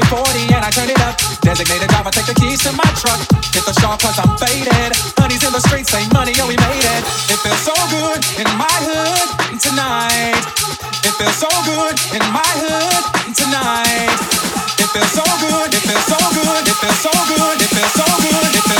My 40 and I turn it up. Designated driver, take the keys to my truck. Hit the shop cause I'm faded. Honey's in the streets, say money, oh, we made it. It feels so good in my hood tonight. It feels so good in my hood tonight. It feels so good, it feels so good, it feels so good, it feels so good, it feels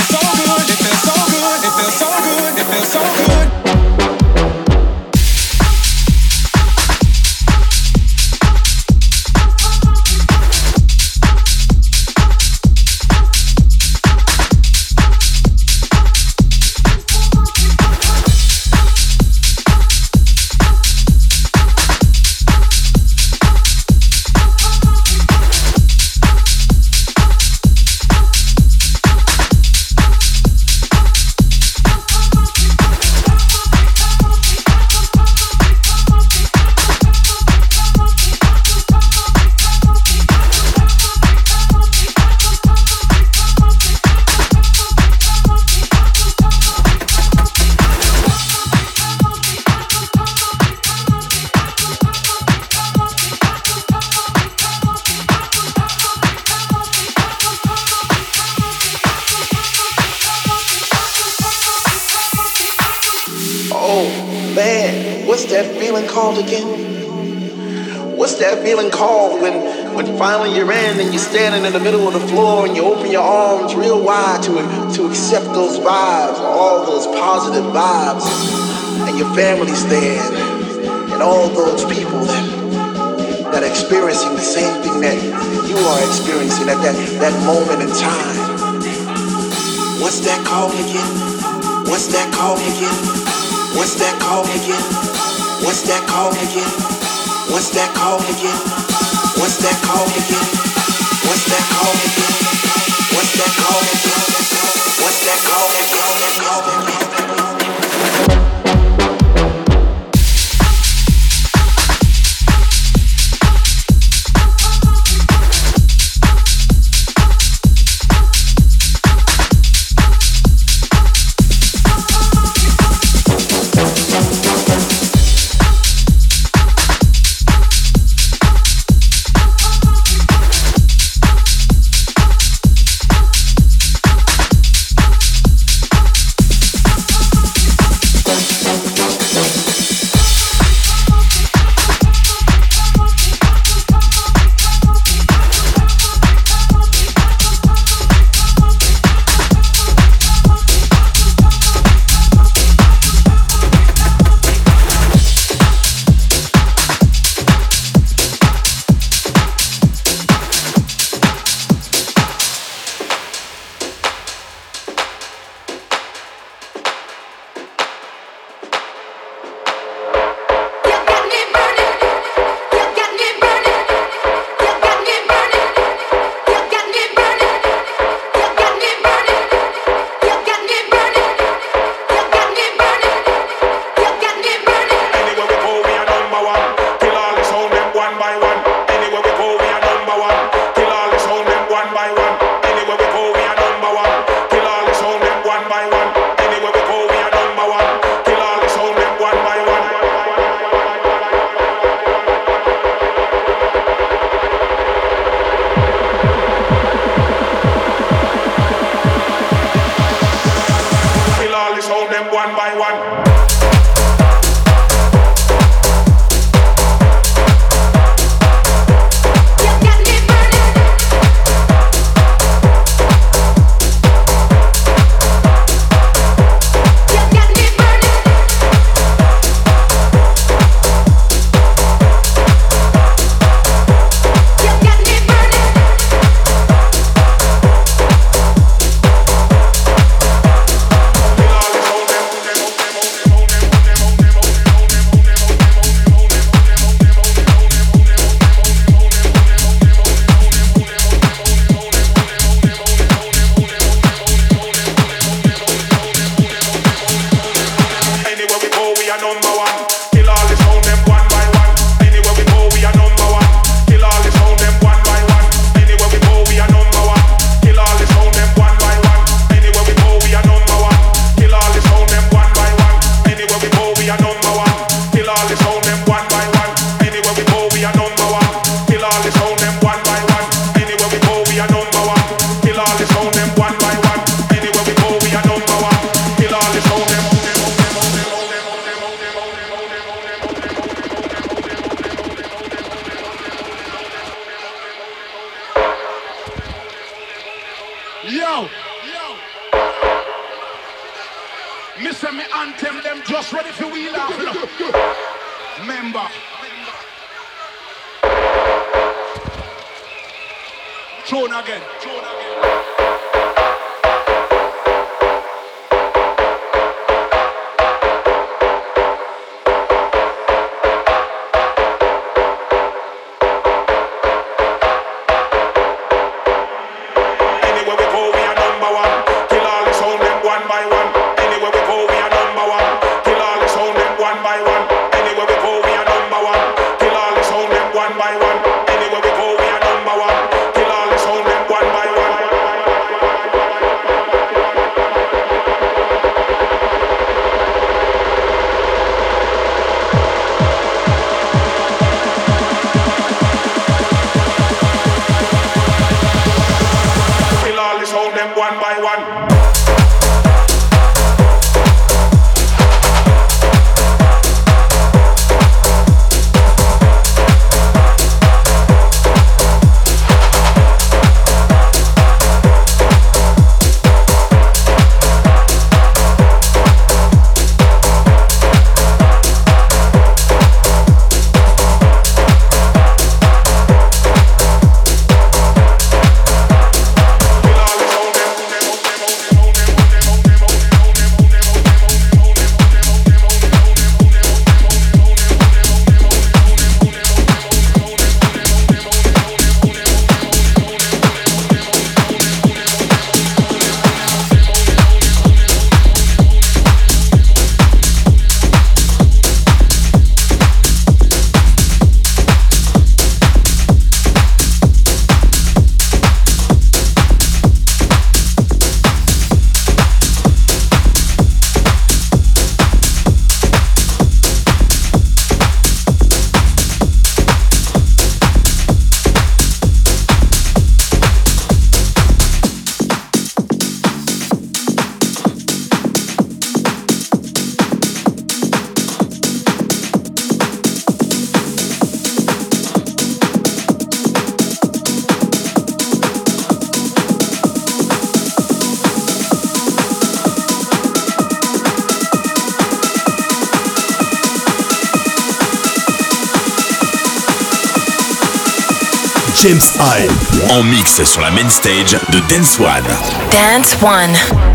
so good, what's that feeling called again? What's that feeling called when, when finally you're in and you're standing in the middle of the floor and you open your arms real wide to, to accept those vibes, all those positive vibes, and your family's there, and all those people that, that are experiencing the same thing that you are experiencing at that, that moment in time. What's that called again? What's that called again? What's that called again? What's that called again? What's that called again? What's that called again? What's that called again? What's that called again? What's that called again? Anywhere James Hype en mix sur la main stage de Dance One. Dance One.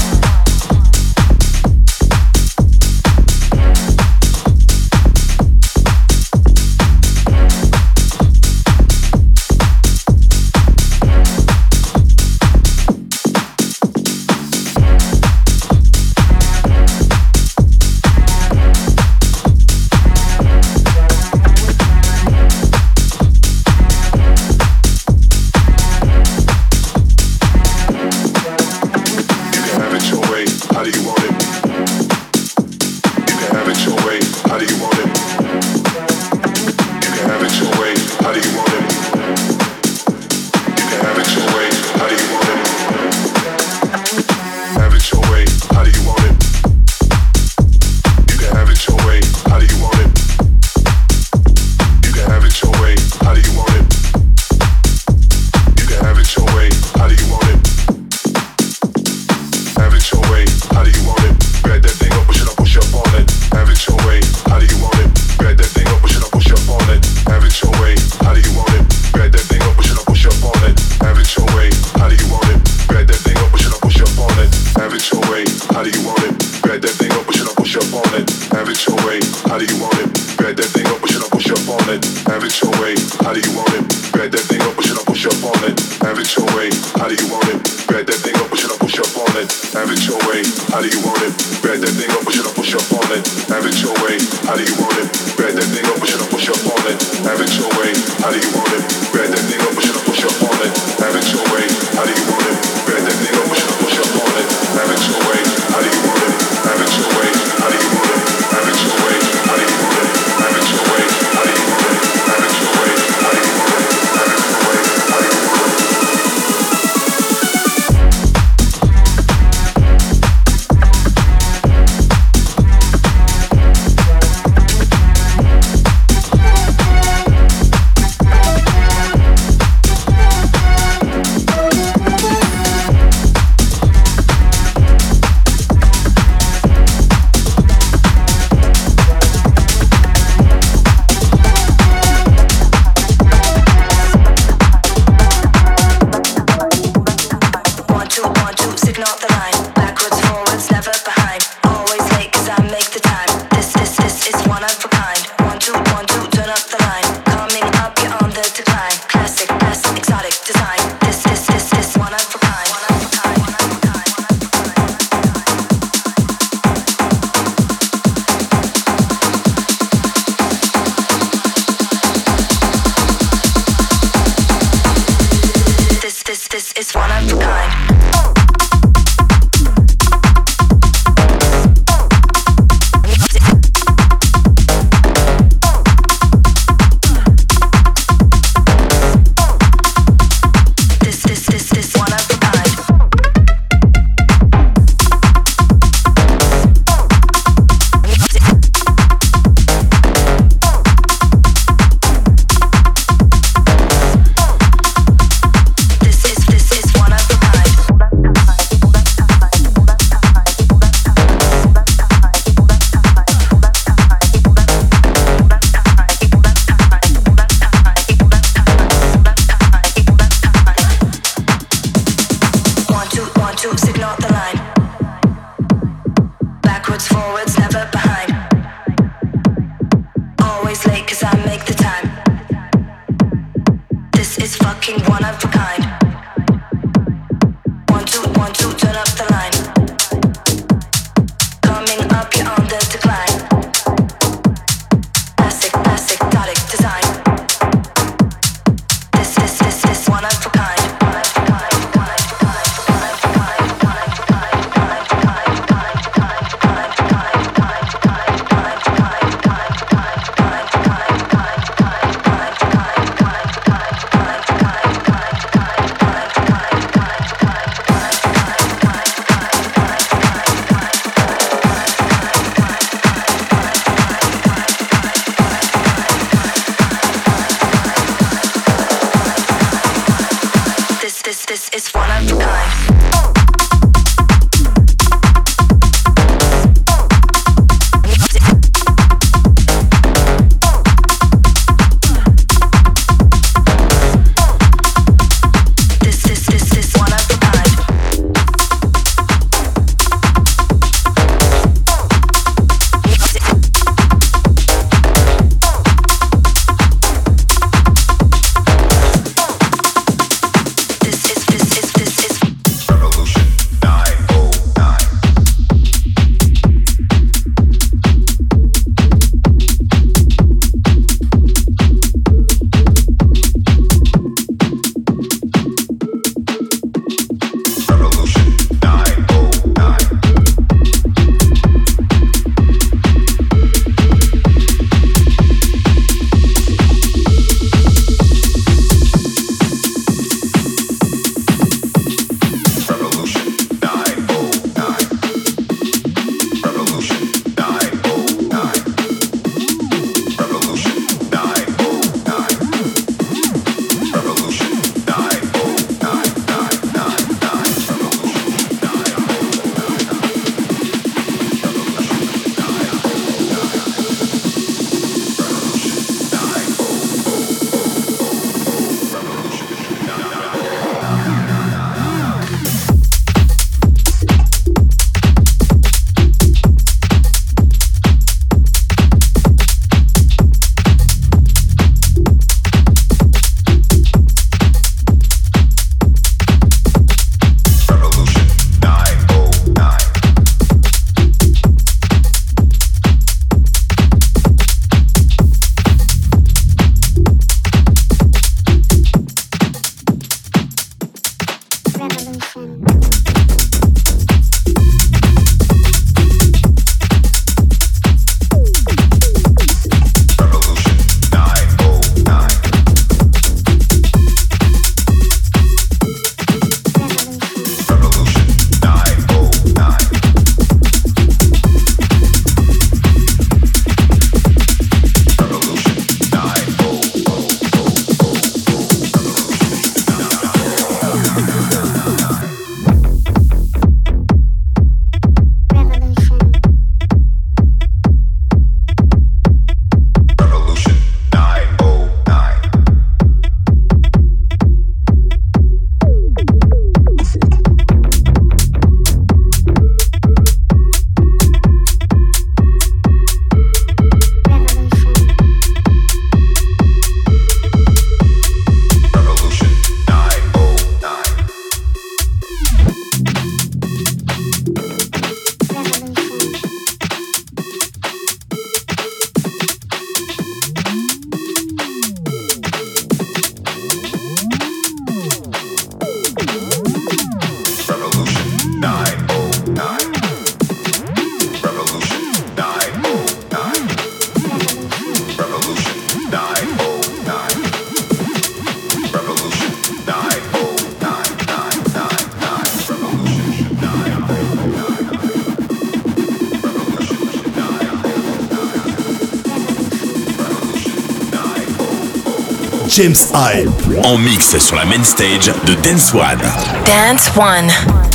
James Hype. En mix sur la main stage de Dance One. Dance One.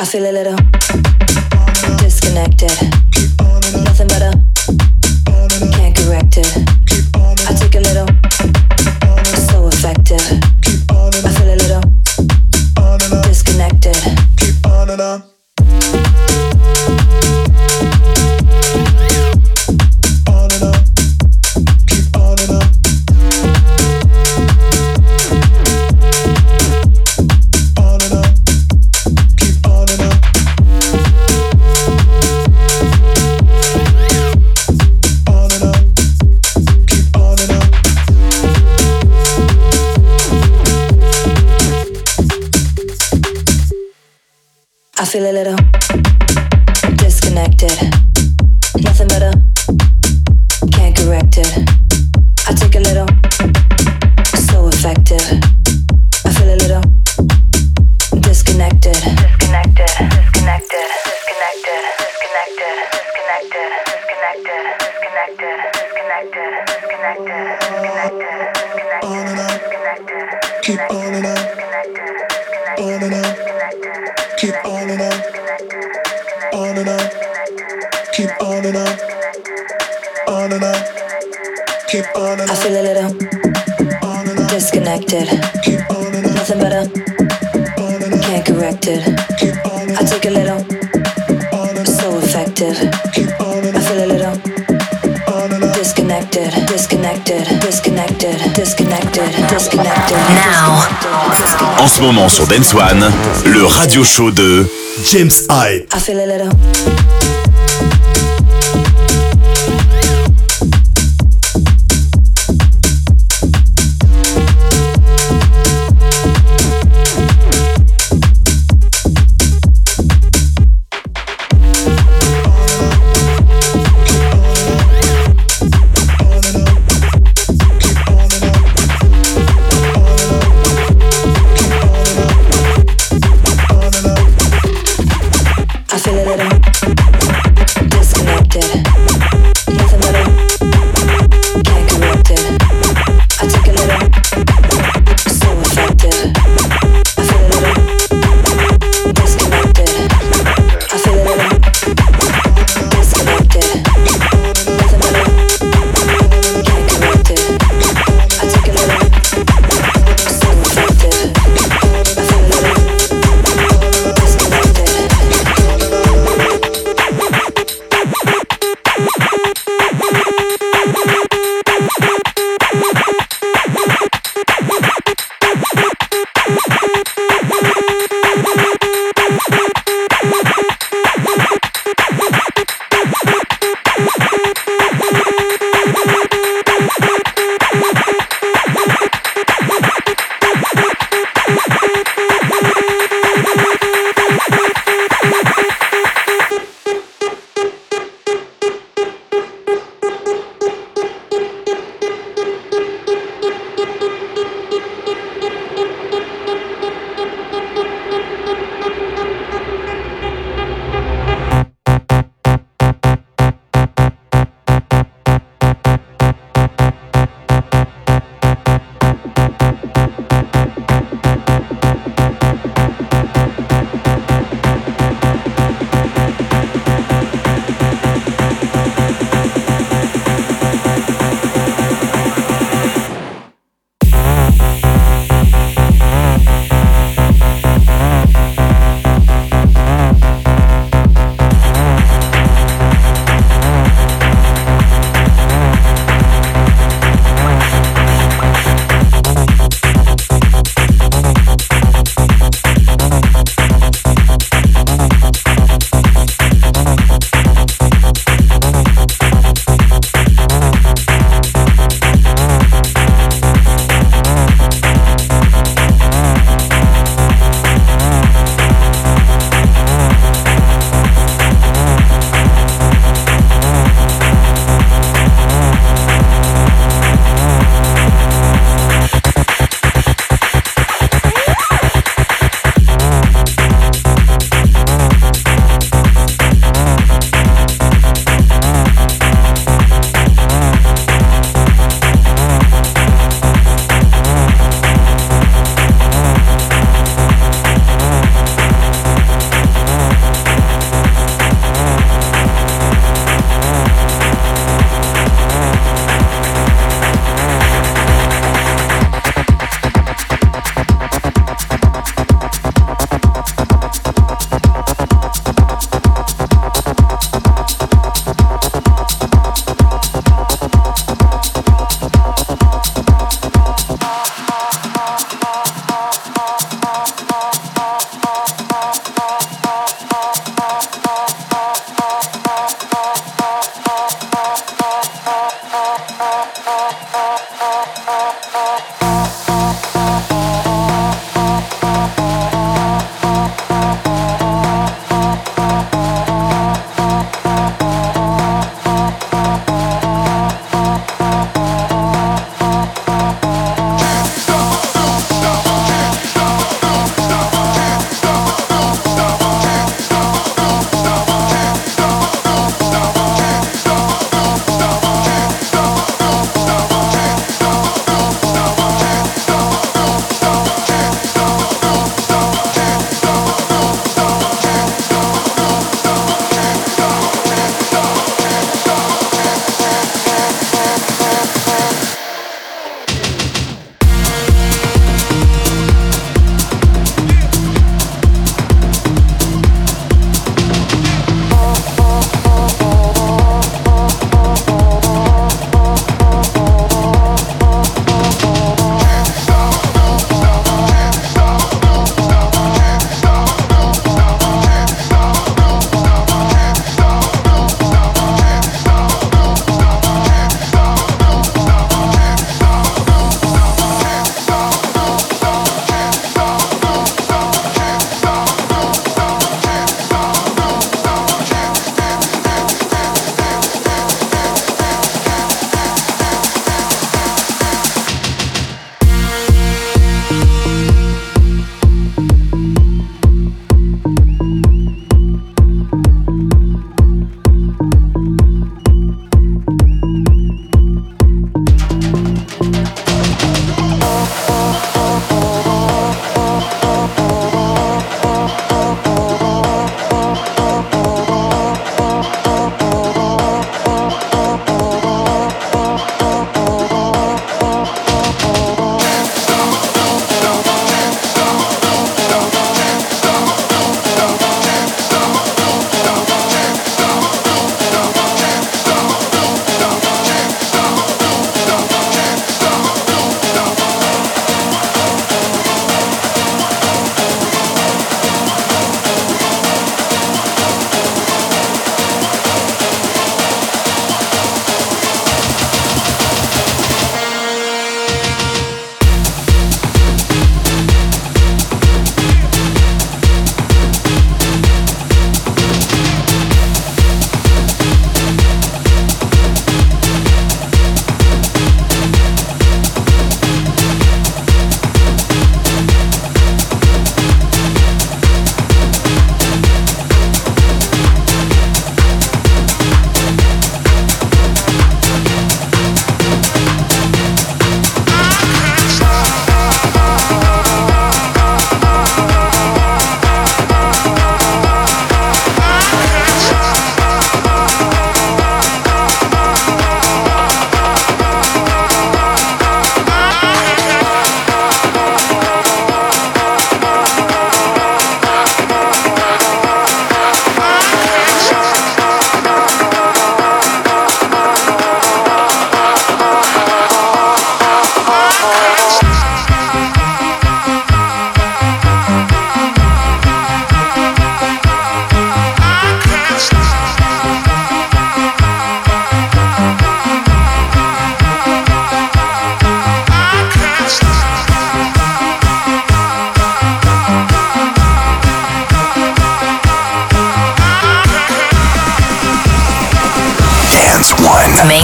I feel a little disconnected. En ce moment sur Dance One, le radio show de James Hyde.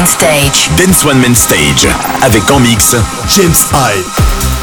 Stage. Dance One Main Stage. Avec en mix James Hype.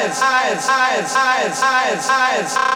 eyes, eyes, eyes, eyes, eyes, eyes.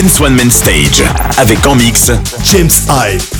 Dance One Main Stage. Avec en mix James Hype.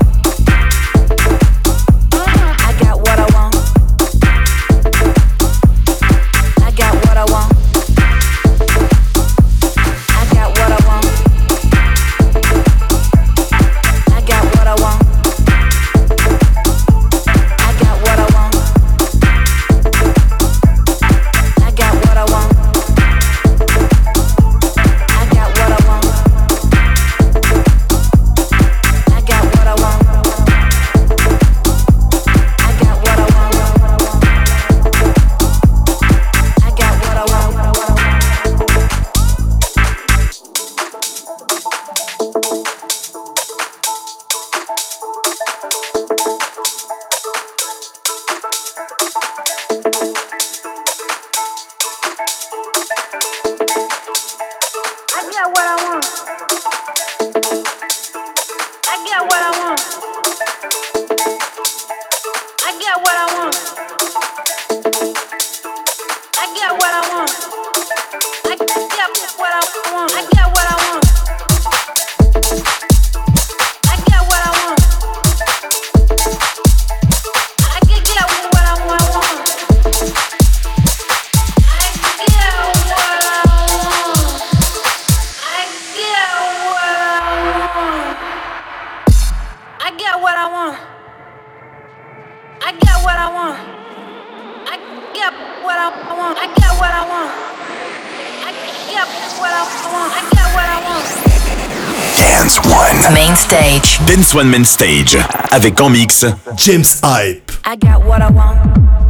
Dance One Main Stage Dance One Main Stage. avec en mix James Hype. I got what I want.